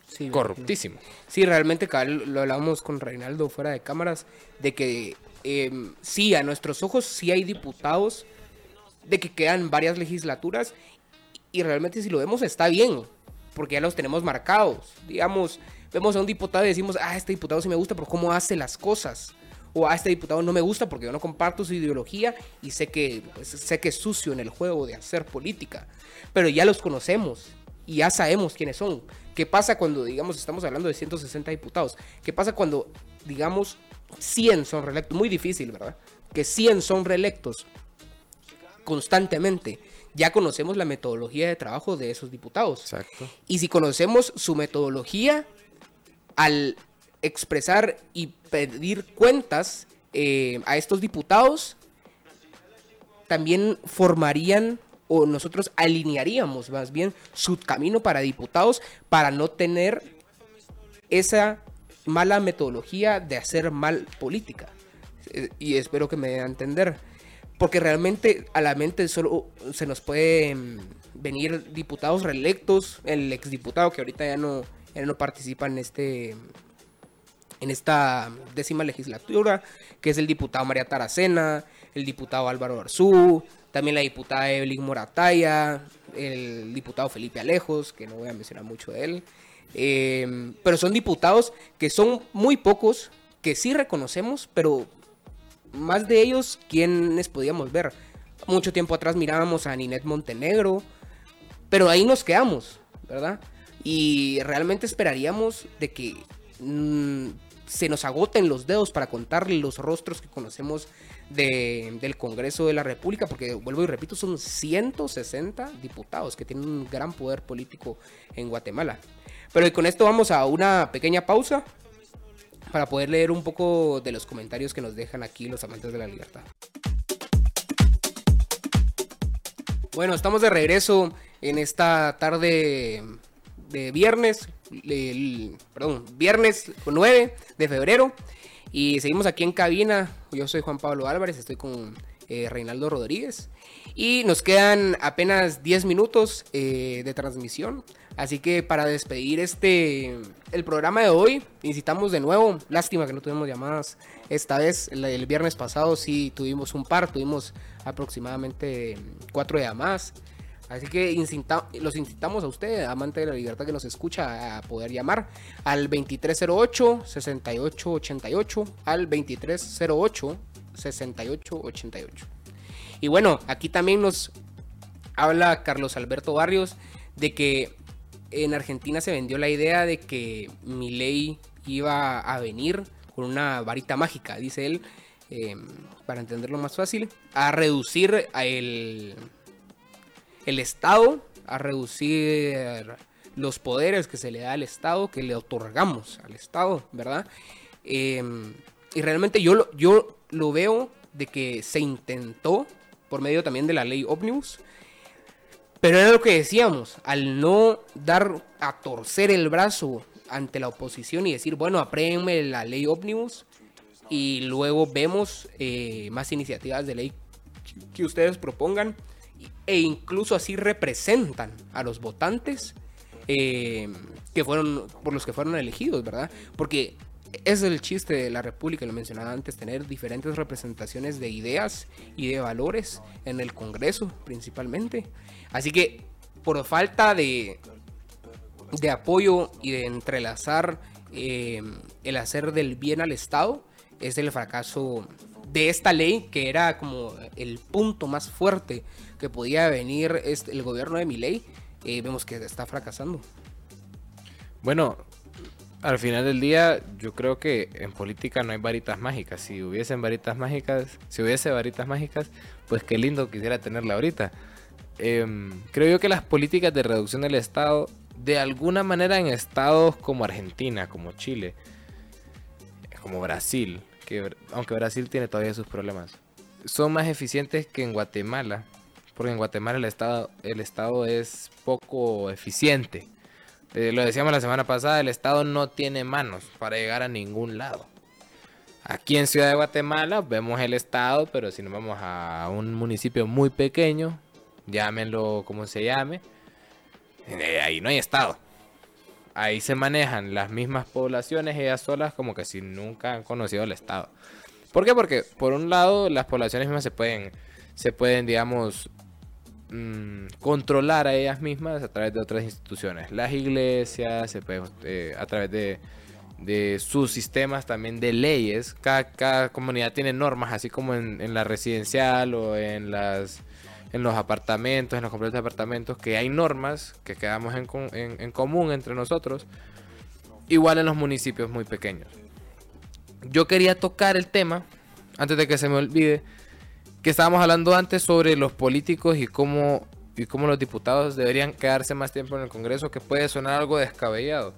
Sí, corruptísimo. Sí, realmente lo hablábamos con Reinaldo fuera de cámaras, de que em, sí, a nuestros ojos sí hay diputados, de que quedan varias legislaturas y realmente si lo vemos está bien, porque ya los tenemos marcados. Digamos, vemos a un diputado y decimos, ah, este diputado sí me gusta por cómo hace las cosas. O a ah, este diputado no me gusta porque yo no comparto su ideología y sé que, pues, sé que es sucio en el juego de hacer política. Pero ya los conocemos y ya sabemos quiénes son. ¿Qué pasa cuando, digamos, estamos hablando de 160 diputados? ¿Qué pasa cuando, digamos, 100 son reelectos? Muy difícil, ¿verdad? Que 100 son reelectos constantemente ya conocemos la metodología de trabajo de esos diputados. Exacto. Y si conocemos su metodología, al expresar y pedir cuentas eh, a estos diputados, también formarían o nosotros alinearíamos más bien su camino para diputados para no tener esa mala metodología de hacer mal política. Eh, y espero que me dé a entender. Porque realmente a la mente solo se nos puede mm, venir diputados reelectos, el exdiputado que ahorita ya no, no participa en este en esta décima legislatura, que es el diputado María Taracena, el diputado Álvaro Arzú, también la diputada Evelyn Morataya, el diputado Felipe Alejos, que no voy a mencionar mucho de él. Eh, pero son diputados que son muy pocos, que sí reconocemos, pero más de ellos, ¿quiénes podíamos ver? Mucho tiempo atrás mirábamos a Ninette Montenegro, pero ahí nos quedamos, ¿verdad? Y realmente esperaríamos de que mm, se nos agoten los dedos para contar los rostros que conocemos del Congreso de la República, porque vuelvo y repito, son 160 diputados que tienen un gran poder político en Guatemala. Pero con esto vamos a una pequeña pausa para poder leer un poco de los comentarios que nos dejan aquí los amantes de la libertad. Bueno, estamos de regreso en esta tarde de viernes, perdón, viernes 9 de febrero. Y seguimos aquí en cabina. Yo soy Juan Pablo Álvarez, estoy con eh, Reinaldo Rodríguez. Y nos quedan apenas 10 minutos eh, de transmisión. Así que para despedir este el programa de hoy, incitamos de nuevo. Lástima que no tuvimos llamadas esta vez. El, viernes pasado sí tuvimos un par, tuvimos aproximadamente cuatro llamadas. Así que los incitamos a usted, amante de la libertad que nos escucha, a poder llamar al 2308-6888, al 2308-6888. Y bueno, aquí también nos habla Carlos Alberto Barrios de que en Argentina se vendió la idea de que Milei iba a venir con una varita mágica, dice él, em, para entenderlo más fácil, a reducir el, el Estado, a reducir los poderes que se le da al Estado, que le otorgamos al Estado, ¿verdad? Em, y realmente yo lo, yo lo veo de que se intentó, por medio también de la ley Omnibus, pero era lo que decíamos, al no dar a torcer el brazo ante la oposición y decir, bueno, apréenme la ley ómnibus y luego vemos eh, más iniciativas de ley que ustedes propongan e incluso así representan a los votantes eh, que fueron por los que fueron elegidos, ¿verdad? Porque es el chiste de la República, lo mencionaba antes, tener diferentes representaciones de ideas y de valores en el Congreso principalmente. Así que por falta de, de apoyo y de entrelazar eh, el hacer del bien al Estado, es el fracaso de esta ley que era como el punto más fuerte que podía venir este, el gobierno de mi ley, eh, vemos que está fracasando. Bueno, Al final del día, yo creo que en política no hay varitas mágicas. Si hubiesen varitas mágicas, si hubiese varitas mágicas, pues qué lindo quisiera tenerla ahorita. Em, creo yo que las políticas de reducción del Estado, de alguna manera en estados como Argentina, como Chile, como Brasil, que aunque Brasil tiene todavía sus problemas, son más eficientes que en Guatemala, porque en Guatemala el Estado, el estado es poco eficiente. Eh, lo decíamos la semana pasada, el Estado no tiene manos para llegar a ningún lado. Aquí en Ciudad de Guatemala vemos el Estado, pero si nos vamos a un municipio muy pequeño, llámenlo como se llame, eh, ahí no hay Estado. Ahí se manejan las mismas poblaciones, ellas solas, como que si nunca han conocido el Estado. ¿Por qué? Porque por un lado las poblaciones mismas se pueden, se pueden digamos, Mm, controlar a ellas mismas a través de otras instituciones. Las iglesias, se puede, eh, a través de, de, sus sistemas también de leyes. Cada, comunidad tiene normas, así como en, la residencial o en, las, en los apartamentos, en los complejos de apartamentos, que hay normas que quedamos en, en común entre nosotros. Igual en los municipios muy pequeños. Yo quería tocar el tema, antes de que se me olvide, que estábamos hablando antes sobre los políticos y cómo, y cómo los diputados deberían quedarse más tiempo en el Congreso, que puede sonar algo descabellado.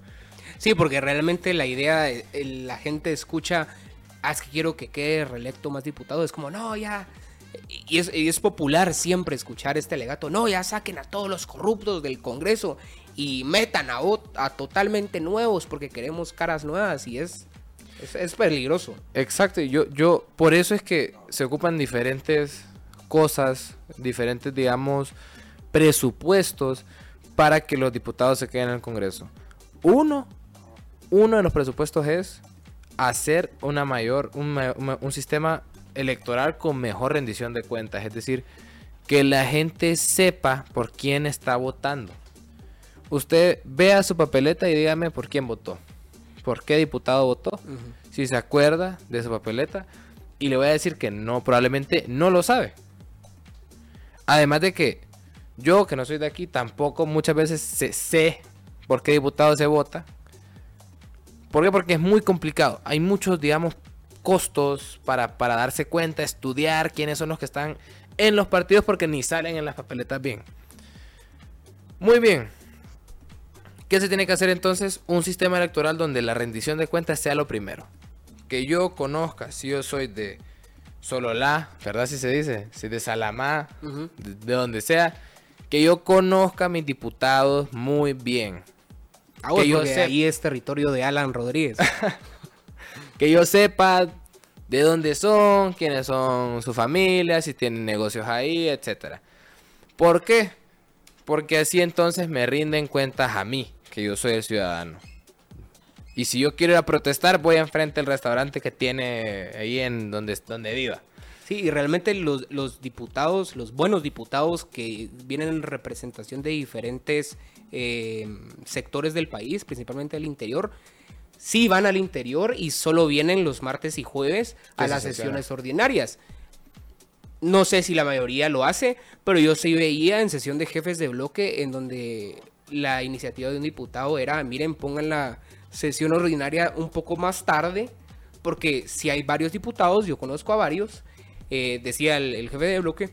Sí, porque realmente la idea, la gente escucha, ah, es que quiero que quede reelecto más diputado, es como, no, ya, y es, es, popular siempre escuchar este legato. No, ya saquen a todos los corruptos del Congreso y metan a, a totalmente nuevos porque queremos caras nuevas. Y es, es, peligroso. Exacto, yo, yo, por eso es que se ocupan diferentes cosas, diferentes, digamos, presupuestos para que los diputados se queden en el Congreso. Uno, uno de los presupuestos es hacer una mayor, un, un sistema electoral con mejor rendición de cuentas, es decir, que la gente sepa por quién está votando. Usted vea su papeleta y dígame por quién votó por qué diputado votó, si se acuerda de su papeleta, y le voy a decir que no, probablemente no lo sabe. Además de que yo, que no soy de aquí, tampoco muchas veces sé, por qué diputado se vota. ¿Por qué? Porque es muy complicado. Hay muchos, digamos, costos para, para darse cuenta, estudiar quiénes son los que están en los partidos porque ni salen en las papeletas bien. Muy bien, ¿Qué se tiene que hacer entonces? Un sistema electoral donde la rendición de cuentas sea lo primero. Que yo conozca, si yo soy de Sololá, ¿verdad? Si se dice, si de Salamá, de, donde sea, que yo conozca a mis diputados muy bien. Ah, que yo sé... ahí es territorio de Alan Rodríguez. que yo sepa de dónde son, quiénes son su familia, si tienen negocios ahí, etc. ¿Por qué? Porque así entonces me rinden cuentas a mí que yo soy el ciudadano. Y si yo quiero ir a protestar, voy enfrente del restaurante que tiene ahí en donde, donde viva. Sí, y realmente los, los diputados, los buenos diputados que vienen en representación de diferentes eh, sectores del país, principalmente del interior, sí van al interior y solo vienen los martes y jueves a las sesiones ordinarias. No sé si la mayoría lo hace, pero yo sí veía en sesión de jefes de bloque en donde la iniciativa de un diputado era, miren, pongan la sesión ordinaria un poco más tarde, porque si hay varios diputados, yo conozco a varios, eh, decía el, jefe de bloque,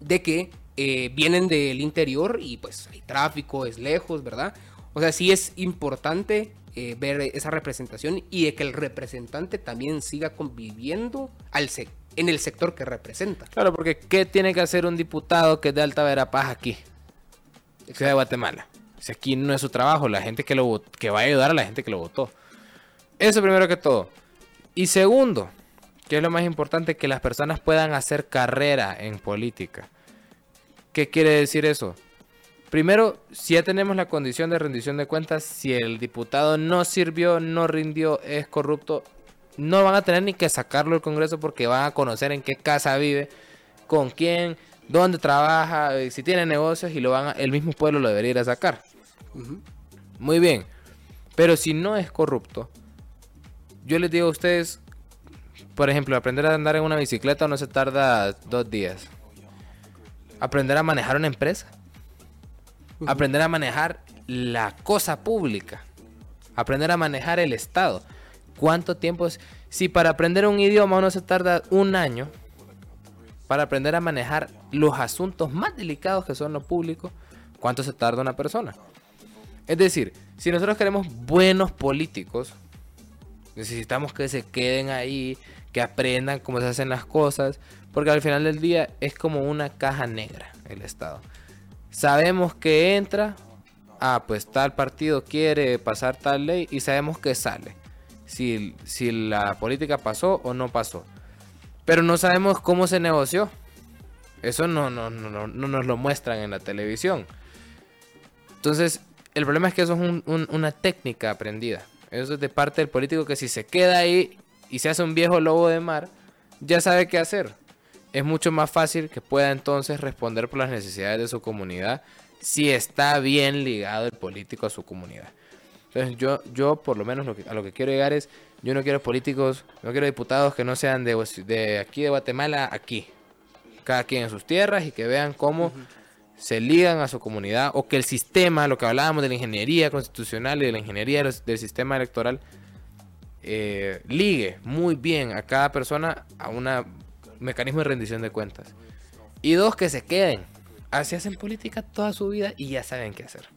de que eh, vienen del interior y pues hay tráfico, es lejos, ¿verdad? O sea, sí es importante eh, ver esa representación y de que el representante también siga conviviendo al en el sector que representa. Claro, porque ¿qué tiene que hacer un diputado que es de Alta Verapaz aquí? Ciudad de Guatemala. Si aquí no es su trabajo, la gente que lo que va a ayudar a la gente que lo votó. Eso primero que todo. Y segundo, que es lo más importante, que las personas puedan hacer carrera en política. ¿Qué quiere decir eso? Primero, si ya tenemos la condición de rendición de cuentas, si el diputado no sirvió, no rindió, es corrupto, no van a tener ni que sacarlo del Congreso porque van a conocer en qué casa vive, con quién, dónde trabaja, eh, si tiene negocios y lo van el mismo pueblo lo debería ir a sacar. Muy bien. Pero si no es corrupto, yo les digo a ustedes, por ejemplo, aprender a andar en una bicicleta no se tarda dos días. Aprender a manejar una empresa. Aprender a manejar la cosa pública. aprender a manejar el Estado. ¿Cuánto tiempo es? Si para aprender un idioma uno se tarda un año, para aprender a manejar los asuntos más delicados que son lo público, ¿cuánto se tarda una persona? Es decir, si nosotros queremos buenos políticos, necesitamos que se queden ahí, que aprendan cómo se hacen las cosas, porque al final del día es como una caja negra el Estado. Sabemos que entra, ah, pues tal partido quiere pasar tal ley y sabemos que sale. Si, si la política pasó o no pasó. Pero no sabemos cómo se negoció. Eso no, no, no, no, no nos lo muestran en la televisión. Entonces, el problema es que eso es una técnica aprendida. Eso es de parte del político que si se queda ahí y se hace un viejo lobo de mar, ya sabe qué hacer. Es mucho más fácil que pueda entonces responder por las necesidades de su comunidad si está bien ligado el político a su comunidad. Entonces yo, yo por lo menos a lo que quiero llegar es, yo no quiero políticos, no quiero diputados que no sean de, de aquí de Guatemala, aquí. Cada quien en sus tierras y que vean cómo se ligan a su comunidad o que el sistema, lo que hablábamos de la ingeniería constitucional y de la ingeniería del sistema electoral, eh, ligue muy bien a cada persona a un mecanismo de rendición de cuentas. Y dos, que se queden. Así hacen política toda su vida y ya saben qué hacer.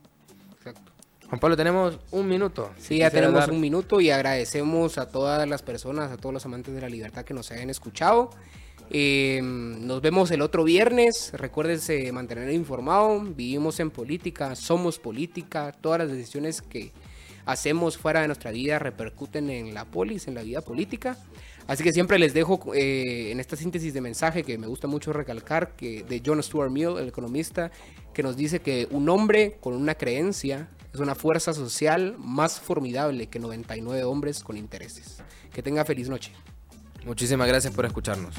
Exacto. Juan Pablo, tenemos un minuto. Sí, ya tenemos un minuto y agradecemos a todas las personas, a todos los amantes de la libertad que nos hayan escuchado. Eh, nos vemos el otro viernes. Recuérdense mantener informado. Vivimos en política, somos política. Todas las decisiones que hacemos fuera de nuestra vida repercuten en la polis, en la vida política. Así que siempre les dejo eh, en esta síntesis de mensaje que me gusta mucho recalcar, que de John Stuart Mill, el economista, que nos dice que un hombre con una creencia es una fuerza social más formidable que 99 hombres con intereses. Que tenga feliz noche. Muchísimas gracias por escucharnos.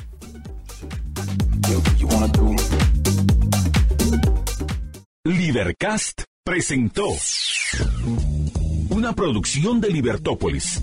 Libercast presentó una producción de Libertópolis.